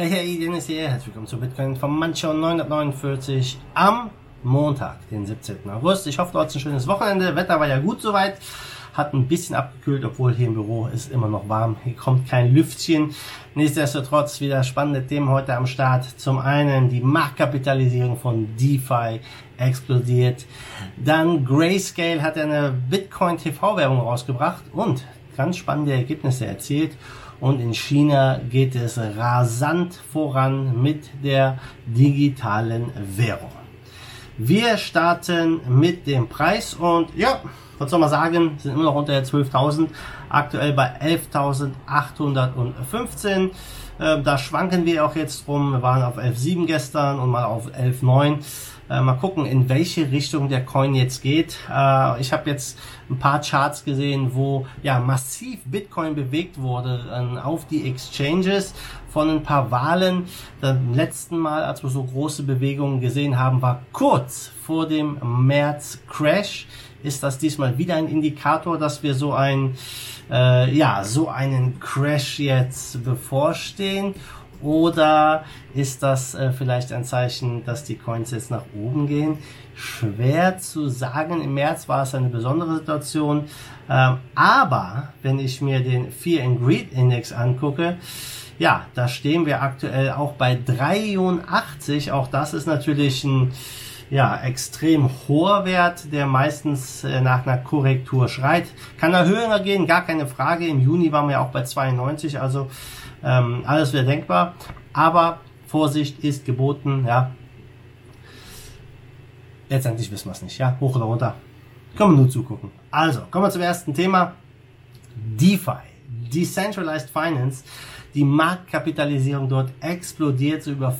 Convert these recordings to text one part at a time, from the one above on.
Hey, hey, Dennis hier. Herzlich willkommen zu Bitcoin von Mancho 949 am Montag, den 17. August. Ich hoffe, du hattest ein schönes Wochenende. Wetter war ja gut soweit. Hat ein bisschen abgekühlt, obwohl hier im Büro ist immer noch warm. Hier kommt kein Lüftchen. Nichtsdestotrotz wieder spannende Themen heute am Start. Zum einen die Marktkapitalisierung von DeFi explodiert. Dann Grayscale hat eine Bitcoin TV-Werbung rausgebracht und ganz spannende Ergebnisse erzielt. Und in China geht es rasant voran mit der digitalen Währung. Wir starten mit dem Preis und ja, was soll man sagen, sind immer noch unter 12.000, aktuell bei 11.815. Äh, da schwanken wir auch jetzt rum. Wir waren auf 11.7 gestern und mal auf 11.9. Äh, mal gucken, in welche Richtung der Coin jetzt geht. Äh, ich habe jetzt ein paar Charts gesehen, wo ja massiv Bitcoin bewegt wurde äh, auf die Exchanges von ein paar Wahlen. Beim letzten Mal, als wir so große Bewegungen gesehen haben, war kurz vor dem März Crash. Ist das diesmal wieder ein Indikator, dass wir so ein äh, ja so einen Crash jetzt bevorstehen? Oder ist das äh, vielleicht ein Zeichen, dass die Coins jetzt nach oben gehen? Schwer zu sagen. Im März war es eine besondere Situation. Ähm, aber wenn ich mir den Fear and Greed Index angucke, ja, da stehen wir aktuell auch bei 83. Auch das ist natürlich ein ja, extrem hoher Wert, der meistens äh, nach einer Korrektur schreit. Kann er höher gehen, gar keine Frage. Im Juni waren wir auch bei 92, also ähm, alles wäre denkbar. Aber Vorsicht ist geboten, ja. Letztendlich wissen wir es nicht, ja. Hoch oder runter. Können wir nur zugucken. Also, kommen wir zum ersten Thema. DeFi. Decentralized Finance. Die Marktkapitalisierung dort explodiert so über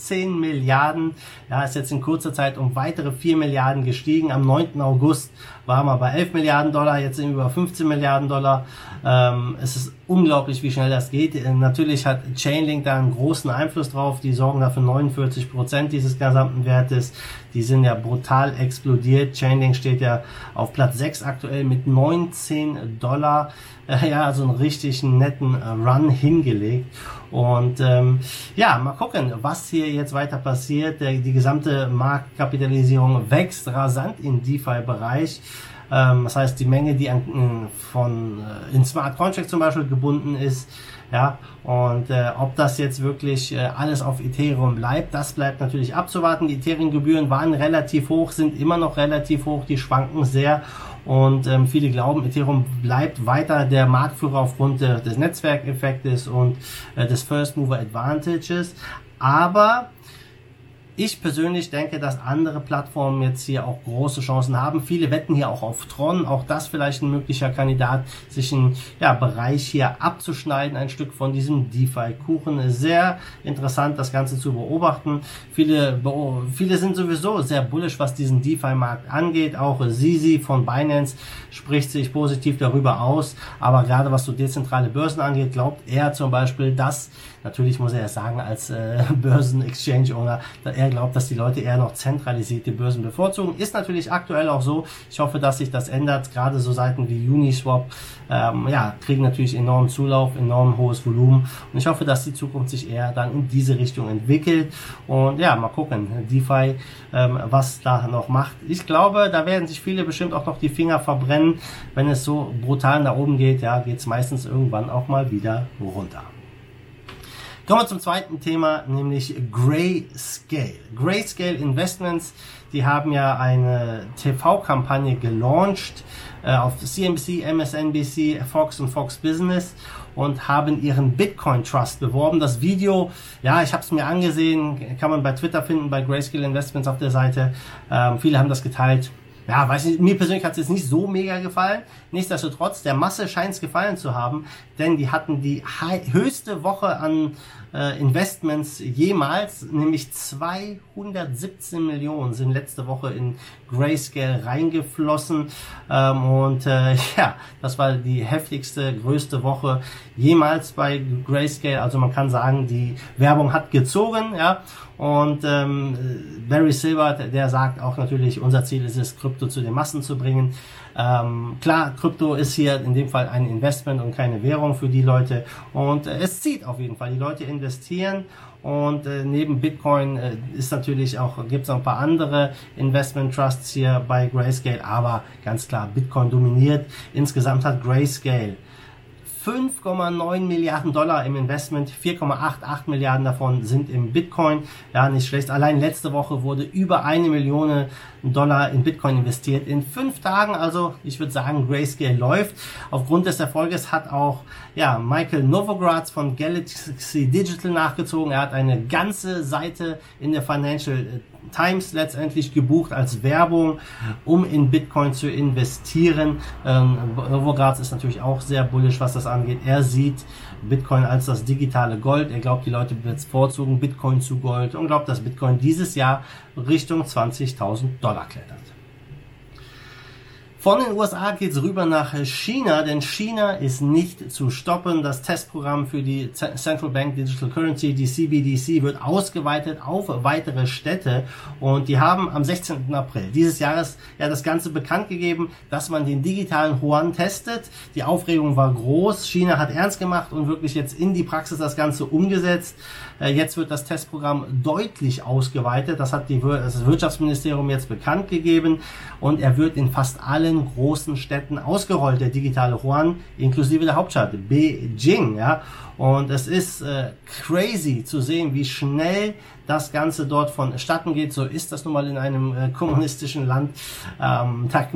15 Milliarden. Ja, ist jetzt in kurzer Zeit um weitere 4 Milliarden gestiegen. Am 9. August waren wir bei 11 Milliarden Dollar, jetzt sind wir über 15 Milliarden Dollar. Ähm, es ist unglaublich, wie schnell das geht. Äh, natürlich hat Chainlink da einen großen Einfluss drauf. Die sorgen dafür 49 Prozent dieses gesamten Wertes. Die sind ja brutal explodiert. Chainlink steht ja auf Platz 6 aktuell mit 19 Dollar. Äh, ja, also einen richtig netten Run hingelegt. Und ähm, ja, mal gucken, was hier jetzt weiter passiert. Der, die gesamte Marktkapitalisierung wächst rasant im DeFi-Bereich. Ähm, das heißt, die Menge, die an, von äh, in Smart Contract zum Beispiel gebunden ist, ja, und äh, ob das jetzt wirklich äh, alles auf Ethereum bleibt, das bleibt natürlich abzuwarten. Die Ethereum-Gebühren waren relativ hoch, sind immer noch relativ hoch, die schwanken sehr. Und ähm, viele glauben, Ethereum bleibt weiter der Marktführer aufgrund äh, des Netzwerkeffektes und äh, des First Mover Advantages. Aber ich persönlich denke, dass andere Plattformen jetzt hier auch große Chancen haben. Viele wetten hier auch auf Tron. Auch das vielleicht ein möglicher Kandidat, sich einen ja, Bereich hier abzuschneiden, ein Stück von diesem DeFi-Kuchen. Sehr interessant, das Ganze zu beobachten. Viele, viele sind sowieso sehr bullish, was diesen DeFi-Markt angeht. Auch Sisi von Binance spricht sich positiv darüber aus. Aber gerade was so dezentrale Börsen angeht, glaubt er zum Beispiel, dass, natürlich muss er es sagen, als äh, Börsen-Exchange-Owner, er glaubt, dass die Leute eher noch zentralisierte Börsen bevorzugen. Ist natürlich aktuell auch so. Ich hoffe, dass sich das ändert. Gerade so Seiten wie Uniswap ähm, ja, kriegen natürlich enormen Zulauf, enorm hohes Volumen. Und ich hoffe, dass die Zukunft sich eher dann in diese Richtung entwickelt. Und ja, mal gucken, DeFi, ähm, was da noch macht. Ich glaube, da werden sich viele bestimmt auch noch die Finger verbrennen. Wenn es so brutal nach oben geht, ja, geht es meistens irgendwann auch mal wieder runter. Kommen wir zum zweiten Thema, nämlich Grayscale. Grayscale Investments, die haben ja eine TV-Kampagne gelauncht äh, auf CNBC, MSNBC, Fox und Fox Business und haben ihren Bitcoin Trust beworben. Das Video, ja, ich habe es mir angesehen, kann man bei Twitter finden, bei Grayscale Investments auf der Seite. Ähm, viele haben das geteilt ja, weiß nicht, mir persönlich hat es jetzt nicht so mega gefallen. Nichtsdestotrotz, der Masse scheint es gefallen zu haben, denn die hatten die höchste Woche an äh, Investments jemals, nämlich 217 Millionen sind letzte Woche in Grayscale reingeflossen. Ähm, und äh, ja, das war die heftigste, größte Woche jemals bei Grayscale. Also man kann sagen, die Werbung hat gezogen, ja. Und ähm, Barry Silver, der sagt auch natürlich, unser Ziel ist es, Krypto zu den Massen zu bringen. Ähm, klar, Krypto ist hier in dem Fall ein Investment und keine Währung für die Leute und äh, es zieht auf jeden Fall. Die Leute investieren und äh, neben Bitcoin äh, ist natürlich auch gibt es ein paar andere Investment Trusts hier bei Grayscale, aber ganz klar Bitcoin dominiert. Insgesamt hat Grayscale 5,9 Milliarden Dollar im Investment, 4,88 Milliarden davon sind im Bitcoin. Ja, nicht schlecht. Allein letzte Woche wurde über eine Million Dollar in Bitcoin investiert. In fünf Tagen, also ich würde sagen, Grayscale läuft. Aufgrund des Erfolges hat auch ja, Michael Novogratz von Galaxy Digital nachgezogen. Er hat eine ganze Seite in der Financial Times letztendlich gebucht als Werbung, um in Bitcoin zu investieren. Ähm, Novogratz ist natürlich auch sehr bullish, was das angeht. Er sieht Bitcoin als das digitale Gold. Er glaubt, die Leute bevorzugen Bitcoin zu Gold und glaubt, dass Bitcoin dieses Jahr Richtung 20.000 Dollar klettert. Von den USA geht's rüber nach China, denn China ist nicht zu stoppen. Das Testprogramm für die Central Bank Digital Currency, die CBDC, wird ausgeweitet auf weitere Städte und die haben am 16. April dieses Jahres ja das Ganze bekannt gegeben, dass man den digitalen Yuan testet. Die Aufregung war groß. China hat ernst gemacht und wirklich jetzt in die Praxis das Ganze umgesetzt. Äh, jetzt wird das Testprogramm deutlich ausgeweitet. Das hat die, das Wirtschaftsministerium jetzt bekannt gegeben und er wird in fast allen allen großen Städten ausgerollt, der digitale Yuan, inklusive der Hauptstadt Beijing. Ja? Und es ist äh, crazy zu sehen, wie schnell das Ganze dort vonstatten geht. So ist das nun mal in einem äh, kommunistischen Land. Ähm, da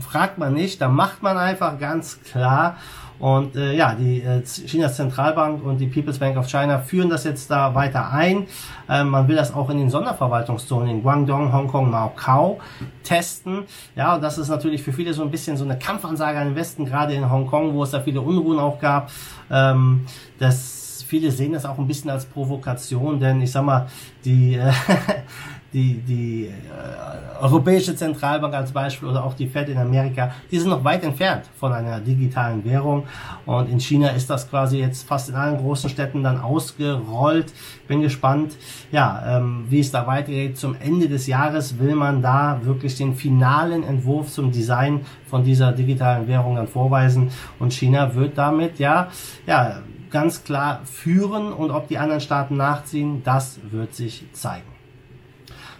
fragt man nicht, da macht man einfach ganz klar. Und äh, ja, die äh, Chinas Zentralbank und die People's Bank of China führen das jetzt da weiter ein. Ähm, man will das auch in den Sonderverwaltungszonen in Guangdong, Hongkong, Macau testen. Ja, und das ist natürlich für viele so ein bisschen so eine Kampfansage an den Westen, gerade in Hongkong, wo es da viele Unruhen auch gab. Ähm, das viele sehen das auch ein bisschen als Provokation, denn ich sag mal, die äh, die, die äh, Europäische Zentralbank als Beispiel oder auch die Fed in Amerika, die sind noch weit entfernt von einer digitalen Währung. Und in China ist das quasi jetzt fast in allen großen Städten dann ausgerollt. Bin gespannt, ja, ähm, wie es da weitergeht. Zum Ende des Jahres will man da wirklich den finalen Entwurf zum Design von dieser digitalen Währung dann vorweisen. Und China wird damit ja, ja, ganz klar führen und ob die anderen Staaten nachziehen, das wird sich zeigen.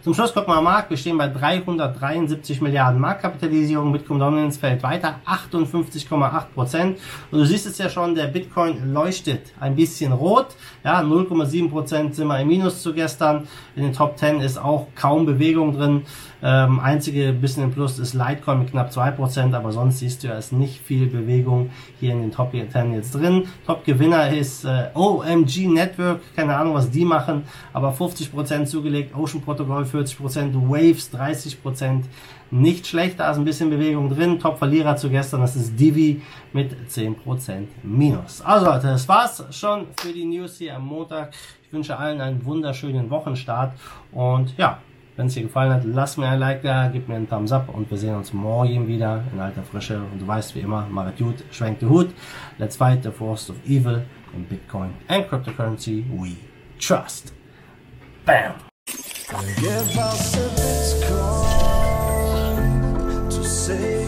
Zum Schluss wir mal Markt. Wir stehen bei 373 Milliarden Marktkapitalisierung. Bitcoin Dominance fällt weiter 58,8 Prozent. Und du siehst es ja schon, der Bitcoin leuchtet ein bisschen rot. Ja, 0,7 Prozent sind wir im Minus zu gestern. In den Top 10 ist auch kaum Bewegung drin. Ähm, einzige bisschen im Plus ist Litecoin mit knapp 2%, aber sonst siehst du, ja, ist nicht viel Bewegung hier in den Top 10 jetzt drin. Top-Gewinner ist äh, OMG Network, keine Ahnung, was die machen, aber 50% zugelegt, Ocean Protocol 40%, Waves 30%, nicht schlecht, da ist ein bisschen Bewegung drin. Top-Verlierer zu gestern, das ist Divi mit 10% Minus. Also Leute, das war's schon für die News hier am Montag. Ich wünsche allen einen wunderschönen Wochenstart und ja, wenn es dir gefallen hat, lass mir ein Like da, gib mir einen Thumbs up und wir sehen uns morgen wieder in alter Frische. Und du weißt wie immer, Marit gut, schwenkt den Hut. Let's fight the force of evil in Bitcoin and cryptocurrency we trust. Bam! Give us a Bitcoin to save